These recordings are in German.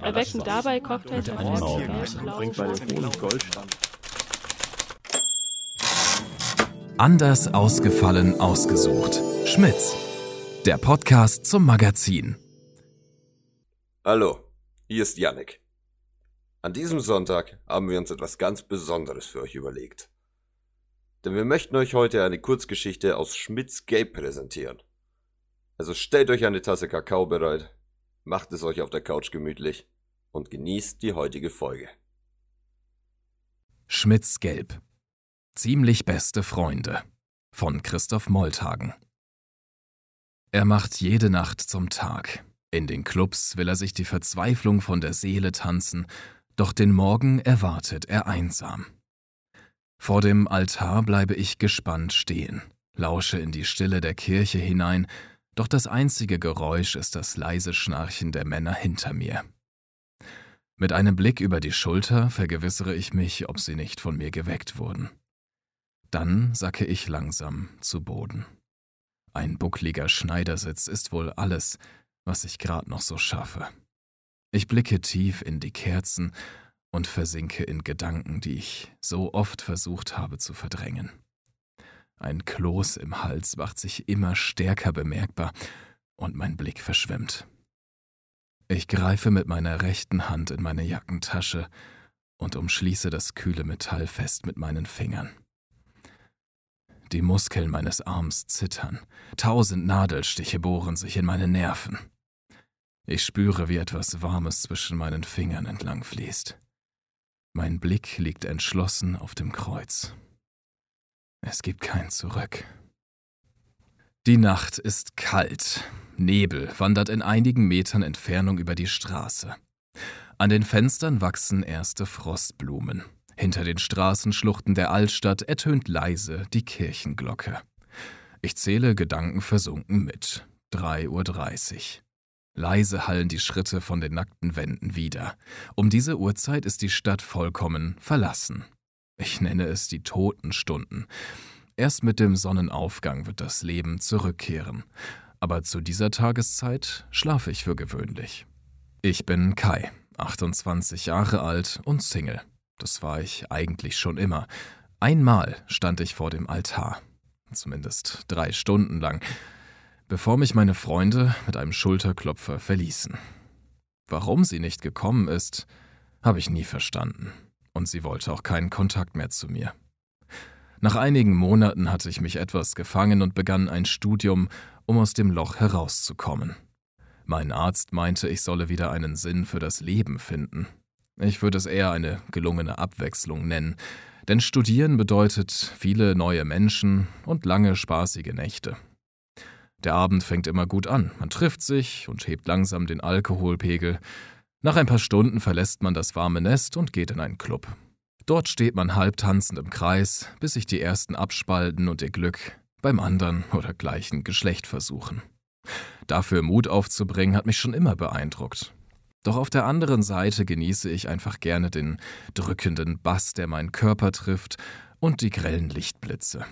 Erwecken dabei Cocktails mit Bringt bei dem Honig Goldstand. Anders ausgefallen ausgesucht. Schmitz. Der Podcast zum Magazin. Hallo, hier ist Yannick. An diesem Sonntag haben wir uns etwas ganz Besonderes für euch überlegt. Denn wir möchten euch heute eine Kurzgeschichte aus Schmitz Gape präsentieren. Also stellt euch eine Tasse Kakao bereit, macht es euch auf der Couch gemütlich und genießt die heutige Folge. Schmitz Gelb. Ziemlich beste Freunde. Von Christoph Molthagen. Er macht jede Nacht zum Tag. In den Clubs will er sich die Verzweiflung von der Seele tanzen, doch den Morgen erwartet er einsam. Vor dem Altar bleibe ich gespannt stehen, lausche in die Stille der Kirche hinein, doch das einzige Geräusch ist das leise Schnarchen der Männer hinter mir. Mit einem Blick über die Schulter vergewissere ich mich, ob sie nicht von mir geweckt wurden. Dann sacke ich langsam zu Boden. Ein buckliger Schneidersitz ist wohl alles, was ich grad noch so schaffe. Ich blicke tief in die Kerzen und versinke in Gedanken, die ich so oft versucht habe zu verdrängen. Ein Kloß im Hals macht sich immer stärker bemerkbar und mein Blick verschwimmt. Ich greife mit meiner rechten Hand in meine Jackentasche und umschließe das kühle Metall fest mit meinen Fingern. Die Muskeln meines Arms zittern, tausend Nadelstiche bohren sich in meine Nerven. Ich spüre, wie etwas Warmes zwischen meinen Fingern entlang fließt. Mein Blick liegt entschlossen auf dem Kreuz. Es gibt kein Zurück. Die Nacht ist kalt. Nebel wandert in einigen Metern Entfernung über die Straße. An den Fenstern wachsen erste Frostblumen. Hinter den Straßenschluchten der Altstadt ertönt leise die Kirchenglocke. Ich zähle gedankenversunken mit. 3.30 Uhr. Leise hallen die Schritte von den nackten Wänden wieder. Um diese Uhrzeit ist die Stadt vollkommen verlassen. Ich nenne es die Totenstunden. Erst mit dem Sonnenaufgang wird das Leben zurückkehren. Aber zu dieser Tageszeit schlafe ich für gewöhnlich. Ich bin Kai, 28 Jahre alt und Single. Das war ich eigentlich schon immer. Einmal stand ich vor dem Altar. Zumindest drei Stunden lang, bevor mich meine Freunde mit einem Schulterklopfer verließen. Warum sie nicht gekommen ist, habe ich nie verstanden und sie wollte auch keinen Kontakt mehr zu mir. Nach einigen Monaten hatte ich mich etwas gefangen und begann ein Studium, um aus dem Loch herauszukommen. Mein Arzt meinte, ich solle wieder einen Sinn für das Leben finden. Ich würde es eher eine gelungene Abwechslung nennen, denn Studieren bedeutet viele neue Menschen und lange spaßige Nächte. Der Abend fängt immer gut an, man trifft sich und hebt langsam den Alkoholpegel, nach ein paar Stunden verlässt man das warme Nest und geht in einen Club. Dort steht man halb tanzend im Kreis, bis sich die ersten abspalten und ihr Glück beim anderen oder gleichen Geschlecht versuchen. Dafür Mut aufzubringen, hat mich schon immer beeindruckt. Doch auf der anderen Seite genieße ich einfach gerne den drückenden Bass, der meinen Körper trifft, und die grellen Lichtblitze.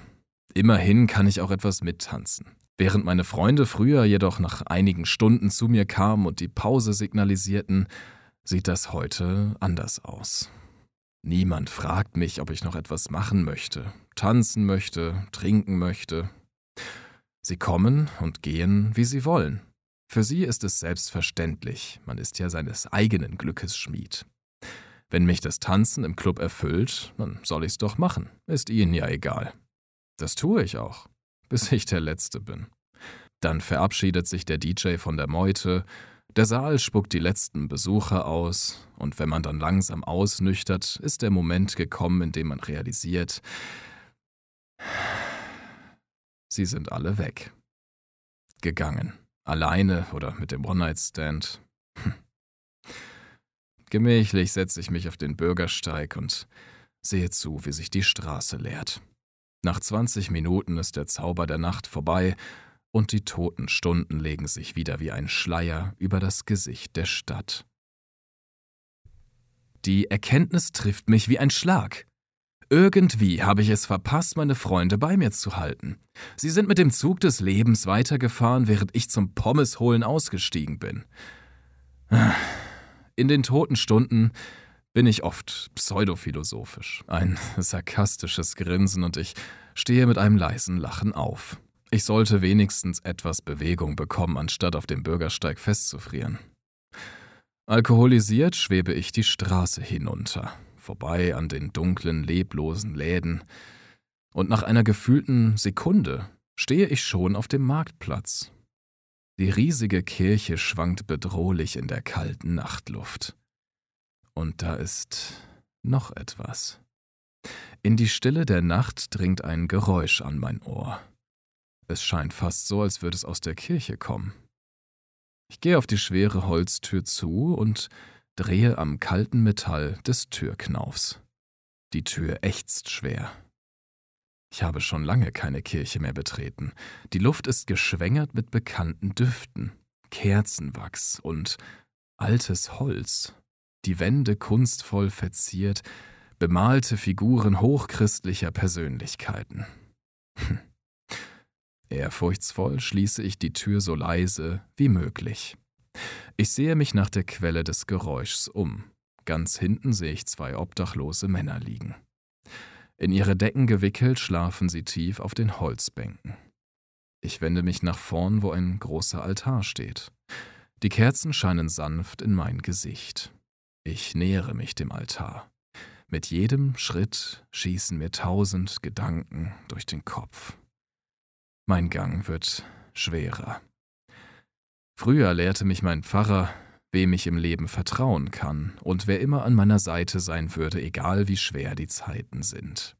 Immerhin kann ich auch etwas mittanzen. Während meine Freunde früher jedoch nach einigen Stunden zu mir kamen und die Pause signalisierten, sieht das heute anders aus. Niemand fragt mich, ob ich noch etwas machen möchte, tanzen möchte, trinken möchte. Sie kommen und gehen, wie sie wollen. Für sie ist es selbstverständlich, man ist ja seines eigenen Glückes Schmied. Wenn mich das Tanzen im Club erfüllt, dann soll ich's doch machen, ist ihnen ja egal. Das tue ich auch bis ich der Letzte bin. Dann verabschiedet sich der DJ von der Meute, der Saal spuckt die letzten Besucher aus, und wenn man dann langsam ausnüchtert, ist der Moment gekommen, in dem man realisiert, sie sind alle weg. Gegangen. Alleine oder mit dem One-Night-Stand. Hm. Gemächlich setze ich mich auf den Bürgersteig und sehe zu, wie sich die Straße leert. Nach 20 Minuten ist der Zauber der Nacht vorbei und die toten Stunden legen sich wieder wie ein Schleier über das Gesicht der Stadt. Die Erkenntnis trifft mich wie ein Schlag. Irgendwie habe ich es verpasst, meine Freunde bei mir zu halten. Sie sind mit dem Zug des Lebens weitergefahren, während ich zum Pommesholen ausgestiegen bin. In den toten Stunden bin ich oft pseudophilosophisch. Ein sarkastisches Grinsen und ich stehe mit einem leisen Lachen auf. Ich sollte wenigstens etwas Bewegung bekommen, anstatt auf dem Bürgersteig festzufrieren. Alkoholisiert schwebe ich die Straße hinunter, vorbei an den dunklen, leblosen Läden, und nach einer gefühlten Sekunde stehe ich schon auf dem Marktplatz. Die riesige Kirche schwankt bedrohlich in der kalten Nachtluft. Und da ist noch etwas. In die Stille der Nacht dringt ein Geräusch an mein Ohr. Es scheint fast so, als würde es aus der Kirche kommen. Ich gehe auf die schwere Holztür zu und drehe am kalten Metall des Türknaufs. Die Tür ächzt schwer. Ich habe schon lange keine Kirche mehr betreten. Die Luft ist geschwängert mit bekannten Düften, Kerzenwachs und altes Holz. Die Wände kunstvoll verziert, bemalte Figuren hochchristlicher Persönlichkeiten. Hm. Ehrfurchtsvoll schließe ich die Tür so leise wie möglich. Ich sehe mich nach der Quelle des Geräuschs um. Ganz hinten sehe ich zwei obdachlose Männer liegen. In ihre Decken gewickelt schlafen sie tief auf den Holzbänken. Ich wende mich nach vorn, wo ein großer Altar steht. Die Kerzen scheinen sanft in mein Gesicht. Ich nähere mich dem Altar. Mit jedem Schritt schießen mir tausend Gedanken durch den Kopf. Mein Gang wird schwerer. Früher lehrte mich mein Pfarrer, wem ich im Leben vertrauen kann und wer immer an meiner Seite sein würde, egal wie schwer die Zeiten sind.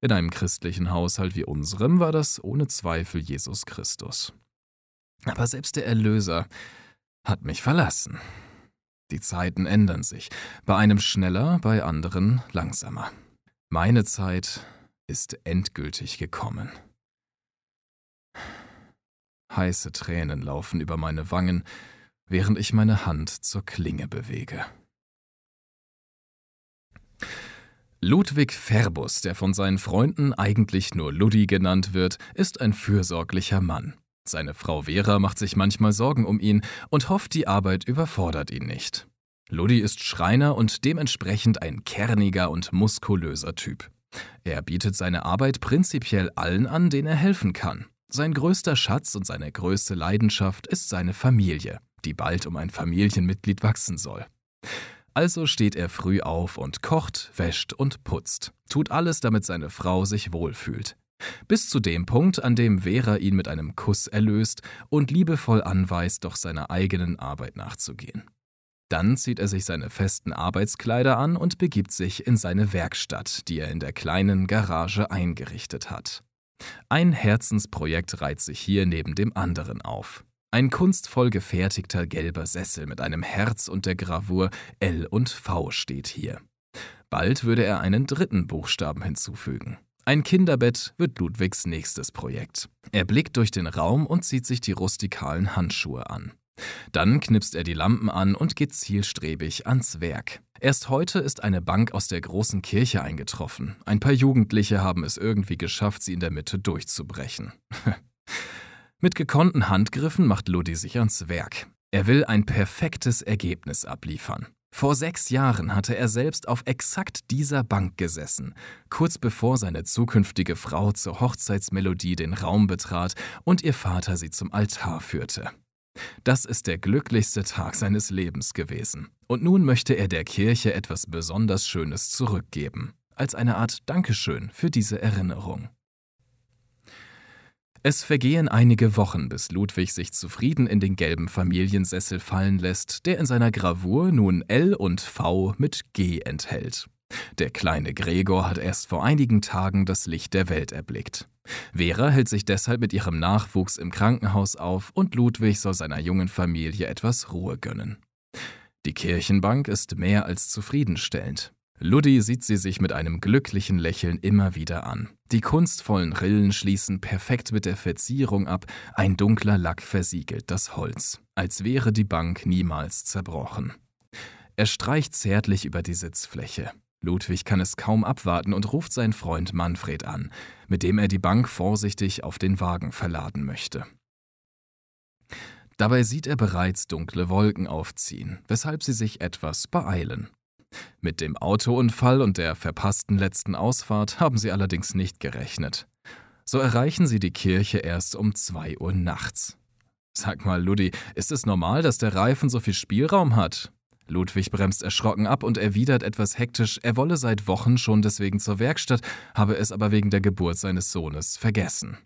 In einem christlichen Haushalt wie unserem war das ohne Zweifel Jesus Christus. Aber selbst der Erlöser hat mich verlassen. Die Zeiten ändern sich, bei einem schneller, bei anderen langsamer. Meine Zeit ist endgültig gekommen. Heiße Tränen laufen über meine Wangen, während ich meine Hand zur Klinge bewege. Ludwig Ferbus, der von seinen Freunden eigentlich nur Luddi genannt wird, ist ein fürsorglicher Mann. Seine Frau Vera macht sich manchmal Sorgen um ihn und hofft, die Arbeit überfordert ihn nicht. Luddi ist Schreiner und dementsprechend ein kerniger und muskulöser Typ. Er bietet seine Arbeit prinzipiell allen an, denen er helfen kann. Sein größter Schatz und seine größte Leidenschaft ist seine Familie, die bald um ein Familienmitglied wachsen soll. Also steht er früh auf und kocht, wäscht und putzt, tut alles, damit seine Frau sich wohlfühlt. Bis zu dem Punkt, an dem Vera ihn mit einem Kuss erlöst und liebevoll anweist, doch seiner eigenen Arbeit nachzugehen. Dann zieht er sich seine festen Arbeitskleider an und begibt sich in seine Werkstatt, die er in der kleinen Garage eingerichtet hat. Ein Herzensprojekt reiht sich hier neben dem anderen auf. Ein kunstvoll gefertigter gelber Sessel mit einem Herz und der Gravur L und V steht hier. Bald würde er einen dritten Buchstaben hinzufügen. Ein Kinderbett wird Ludwigs nächstes Projekt. Er blickt durch den Raum und zieht sich die rustikalen Handschuhe an. Dann knipst er die Lampen an und geht zielstrebig ans Werk. Erst heute ist eine Bank aus der großen Kirche eingetroffen. Ein paar Jugendliche haben es irgendwie geschafft, sie in der Mitte durchzubrechen. Mit gekonnten Handgriffen macht Ludi sich ans Werk. Er will ein perfektes Ergebnis abliefern. Vor sechs Jahren hatte er selbst auf exakt dieser Bank gesessen, kurz bevor seine zukünftige Frau zur Hochzeitsmelodie den Raum betrat und ihr Vater sie zum Altar führte. Das ist der glücklichste Tag seines Lebens gewesen. Und nun möchte er der Kirche etwas besonders Schönes zurückgeben, als eine Art Dankeschön für diese Erinnerung. Es vergehen einige Wochen, bis Ludwig sich zufrieden in den gelben Familiensessel fallen lässt, der in seiner Gravur nun L und V mit G enthält. Der kleine Gregor hat erst vor einigen Tagen das Licht der Welt erblickt. Vera hält sich deshalb mit ihrem Nachwuchs im Krankenhaus auf und Ludwig soll seiner jungen Familie etwas Ruhe gönnen. Die Kirchenbank ist mehr als zufriedenstellend. Luddi sieht sie sich mit einem glücklichen Lächeln immer wieder an. Die kunstvollen Rillen schließen perfekt mit der Verzierung ab, ein dunkler Lack versiegelt das Holz, als wäre die Bank niemals zerbrochen. Er streicht zärtlich über die Sitzfläche. Ludwig kann es kaum abwarten und ruft seinen Freund Manfred an, mit dem er die Bank vorsichtig auf den Wagen verladen möchte. Dabei sieht er bereits dunkle Wolken aufziehen, weshalb sie sich etwas beeilen. Mit dem Autounfall und der verpassten letzten Ausfahrt haben sie allerdings nicht gerechnet. So erreichen sie die Kirche erst um zwei Uhr nachts. Sag mal, Ludi, ist es normal, dass der Reifen so viel Spielraum hat? Ludwig bremst erschrocken ab und erwidert etwas hektisch, er wolle seit Wochen schon deswegen zur Werkstatt, habe es aber wegen der Geburt seines Sohnes vergessen.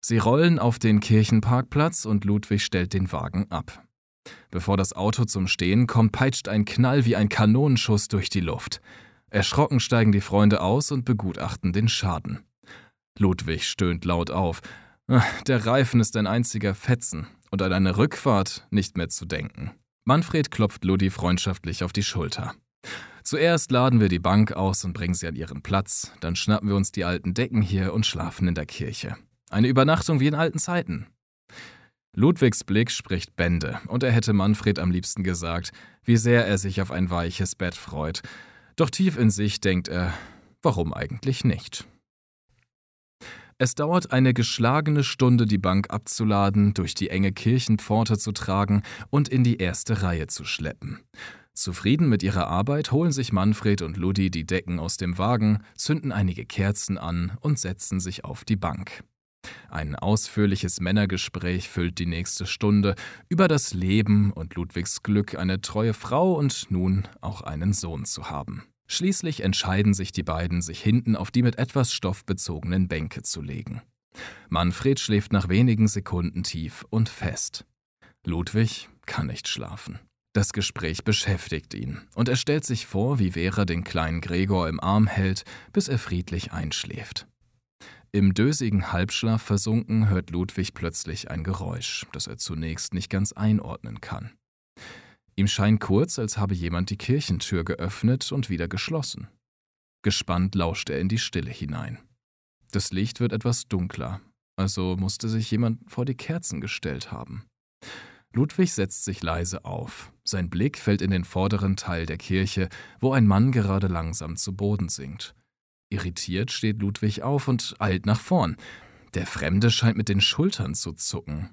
Sie rollen auf den Kirchenparkplatz und Ludwig stellt den Wagen ab. Bevor das Auto zum Stehen kommt, peitscht ein Knall wie ein Kanonenschuss durch die Luft. Erschrocken steigen die Freunde aus und begutachten den Schaden. Ludwig stöhnt laut auf. Der Reifen ist ein einziger Fetzen und an eine Rückfahrt nicht mehr zu denken. Manfred klopft Ludi freundschaftlich auf die Schulter. Zuerst laden wir die Bank aus und bringen sie an ihren Platz, dann schnappen wir uns die alten Decken hier und schlafen in der Kirche. Eine Übernachtung wie in alten Zeiten. Ludwigs Blick spricht Bände, und er hätte Manfred am liebsten gesagt, wie sehr er sich auf ein weiches Bett freut. Doch tief in sich denkt er, warum eigentlich nicht? Es dauert eine geschlagene Stunde, die Bank abzuladen, durch die enge Kirchenpforte zu tragen und in die erste Reihe zu schleppen. Zufrieden mit ihrer Arbeit holen sich Manfred und Ludi die Decken aus dem Wagen, zünden einige Kerzen an und setzen sich auf die Bank. Ein ausführliches Männergespräch füllt die nächste Stunde über das Leben und Ludwigs Glück, eine treue Frau und nun auch einen Sohn zu haben. Schließlich entscheiden sich die beiden, sich hinten auf die mit etwas Stoff bezogenen Bänke zu legen. Manfred schläft nach wenigen Sekunden tief und fest. Ludwig kann nicht schlafen. Das Gespräch beschäftigt ihn, und er stellt sich vor, wie Vera den kleinen Gregor im Arm hält, bis er friedlich einschläft. Im dösigen Halbschlaf versunken hört Ludwig plötzlich ein Geräusch, das er zunächst nicht ganz einordnen kann. Ihm scheint kurz, als habe jemand die Kirchentür geöffnet und wieder geschlossen. Gespannt lauscht er in die Stille hinein. Das Licht wird etwas dunkler, also musste sich jemand vor die Kerzen gestellt haben. Ludwig setzt sich leise auf. Sein Blick fällt in den vorderen Teil der Kirche, wo ein Mann gerade langsam zu Boden sinkt. Irritiert steht Ludwig auf und eilt nach vorn. Der Fremde scheint mit den Schultern zu zucken.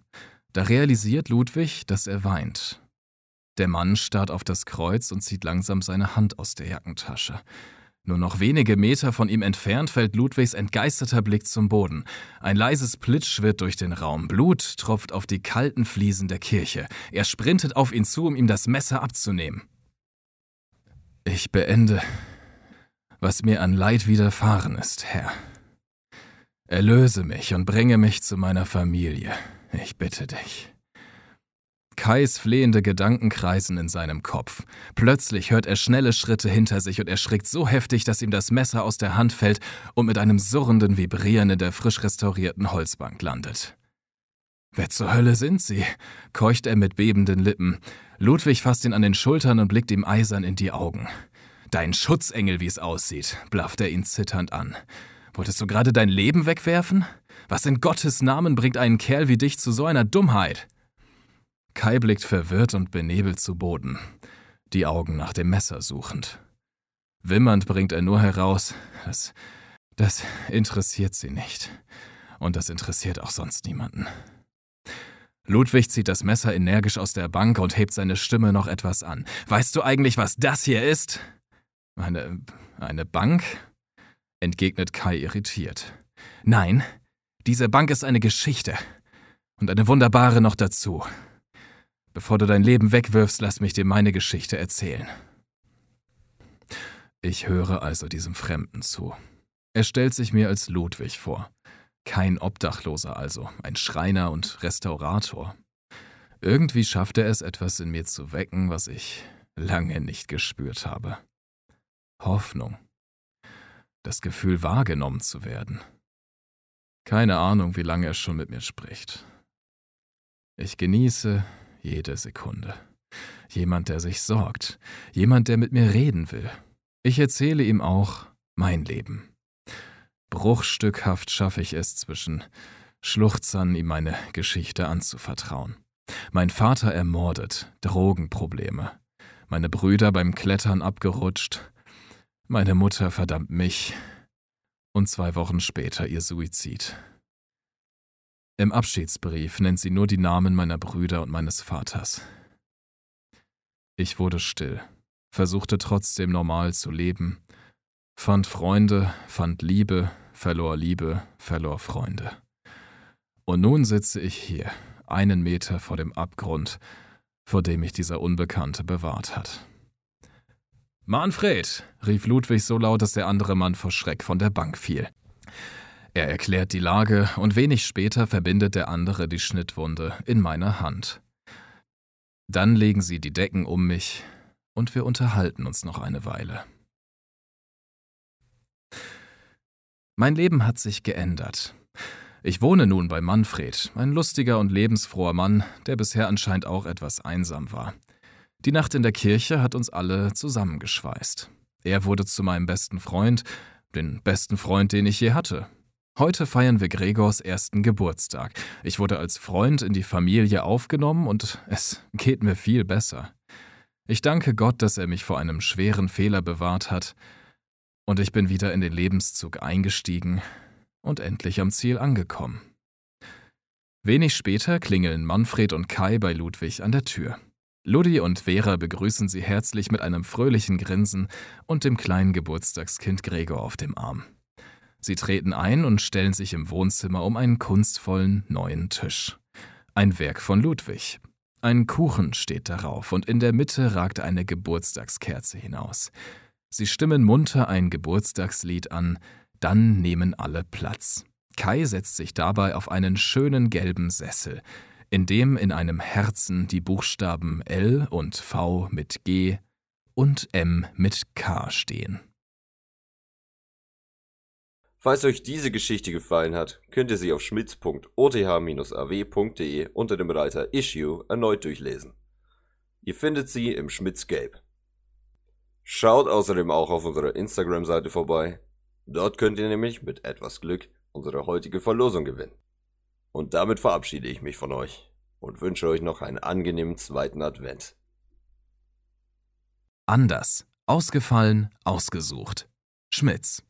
Da realisiert Ludwig, dass er weint. Der Mann starrt auf das Kreuz und zieht langsam seine Hand aus der Jackentasche. Nur noch wenige Meter von ihm entfernt fällt Ludwigs entgeisterter Blick zum Boden. Ein leises Plitsch wird durch den Raum. Blut tropft auf die kalten Fliesen der Kirche. Er sprintet auf ihn zu, um ihm das Messer abzunehmen. Ich beende, was mir an Leid widerfahren ist, Herr. Erlöse mich und bringe mich zu meiner Familie. Ich bitte dich. Kais flehende Gedanken kreisen in seinem Kopf. Plötzlich hört er schnelle Schritte hinter sich und erschrickt so heftig, dass ihm das Messer aus der Hand fällt und mit einem surrenden Vibrieren in der frisch restaurierten Holzbank landet. Wer zur Hölle sind Sie? keucht er mit bebenden Lippen. Ludwig fasst ihn an den Schultern und blickt ihm eisern in die Augen. Dein Schutzengel, wie es aussieht, blafft er ihn zitternd an. Wolltest du gerade dein Leben wegwerfen? Was in Gottes Namen bringt einen Kerl wie dich zu so einer Dummheit? Kai blickt verwirrt und benebelt zu Boden, die Augen nach dem Messer suchend. Wimmernd bringt er nur heraus, das, das interessiert sie nicht. Und das interessiert auch sonst niemanden. Ludwig zieht das Messer energisch aus der Bank und hebt seine Stimme noch etwas an. Weißt du eigentlich, was das hier ist? Eine. eine Bank? entgegnet Kai irritiert. Nein, diese Bank ist eine Geschichte. Und eine wunderbare noch dazu. Bevor du dein Leben wegwirfst, lass mich dir meine Geschichte erzählen. Ich höre also diesem Fremden zu. Er stellt sich mir als Ludwig vor. Kein Obdachloser also, ein Schreiner und Restaurator. Irgendwie schafft er es, etwas in mir zu wecken, was ich lange nicht gespürt habe. Hoffnung. Das Gefühl, wahrgenommen zu werden. Keine Ahnung, wie lange er schon mit mir spricht. Ich genieße, jede Sekunde. Jemand, der sich sorgt. Jemand, der mit mir reden will. Ich erzähle ihm auch mein Leben. Bruchstückhaft schaffe ich es zwischen Schluchzern, ihm meine Geschichte anzuvertrauen. Mein Vater ermordet, Drogenprobleme. Meine Brüder beim Klettern abgerutscht. Meine Mutter verdammt mich. Und zwei Wochen später ihr Suizid. Im Abschiedsbrief nennt sie nur die Namen meiner Brüder und meines Vaters. Ich wurde still, versuchte trotzdem normal zu leben, fand Freunde, fand Liebe, verlor Liebe, verlor Freunde. Und nun sitze ich hier, einen Meter vor dem Abgrund, vor dem mich dieser Unbekannte bewahrt hat. Manfred, rief Ludwig so laut, dass der andere Mann vor Schreck von der Bank fiel. Er erklärt die Lage und wenig später verbindet der andere die Schnittwunde in meiner Hand. Dann legen sie die Decken um mich und wir unterhalten uns noch eine Weile. Mein Leben hat sich geändert. Ich wohne nun bei Manfred, ein lustiger und lebensfroher Mann, der bisher anscheinend auch etwas einsam war. Die Nacht in der Kirche hat uns alle zusammengeschweißt. Er wurde zu meinem besten Freund, den besten Freund, den ich je hatte. Heute feiern wir Gregors ersten Geburtstag. Ich wurde als Freund in die Familie aufgenommen und es geht mir viel besser. Ich danke Gott, dass er mich vor einem schweren Fehler bewahrt hat, und ich bin wieder in den Lebenszug eingestiegen und endlich am Ziel angekommen. Wenig später klingeln Manfred und Kai bei Ludwig an der Tür. Ludi und Vera begrüßen sie herzlich mit einem fröhlichen Grinsen und dem kleinen Geburtstagskind Gregor auf dem Arm. Sie treten ein und stellen sich im Wohnzimmer um einen kunstvollen neuen Tisch. Ein Werk von Ludwig. Ein Kuchen steht darauf und in der Mitte ragt eine Geburtstagskerze hinaus. Sie stimmen munter ein Geburtstagslied an, dann nehmen alle Platz. Kai setzt sich dabei auf einen schönen gelben Sessel, in dem in einem Herzen die Buchstaben L und V mit G und M mit K stehen. Falls euch diese Geschichte gefallen hat, könnt ihr sie auf schmitz.oth-aw.de unter dem Reiter Issue erneut durchlesen. Ihr findet sie im Schmitzgelb. Schaut außerdem auch auf unserer Instagram-Seite vorbei. Dort könnt ihr nämlich mit etwas Glück unsere heutige Verlosung gewinnen. Und damit verabschiede ich mich von euch und wünsche euch noch einen angenehmen zweiten Advent. Anders, ausgefallen, ausgesucht. Schmitz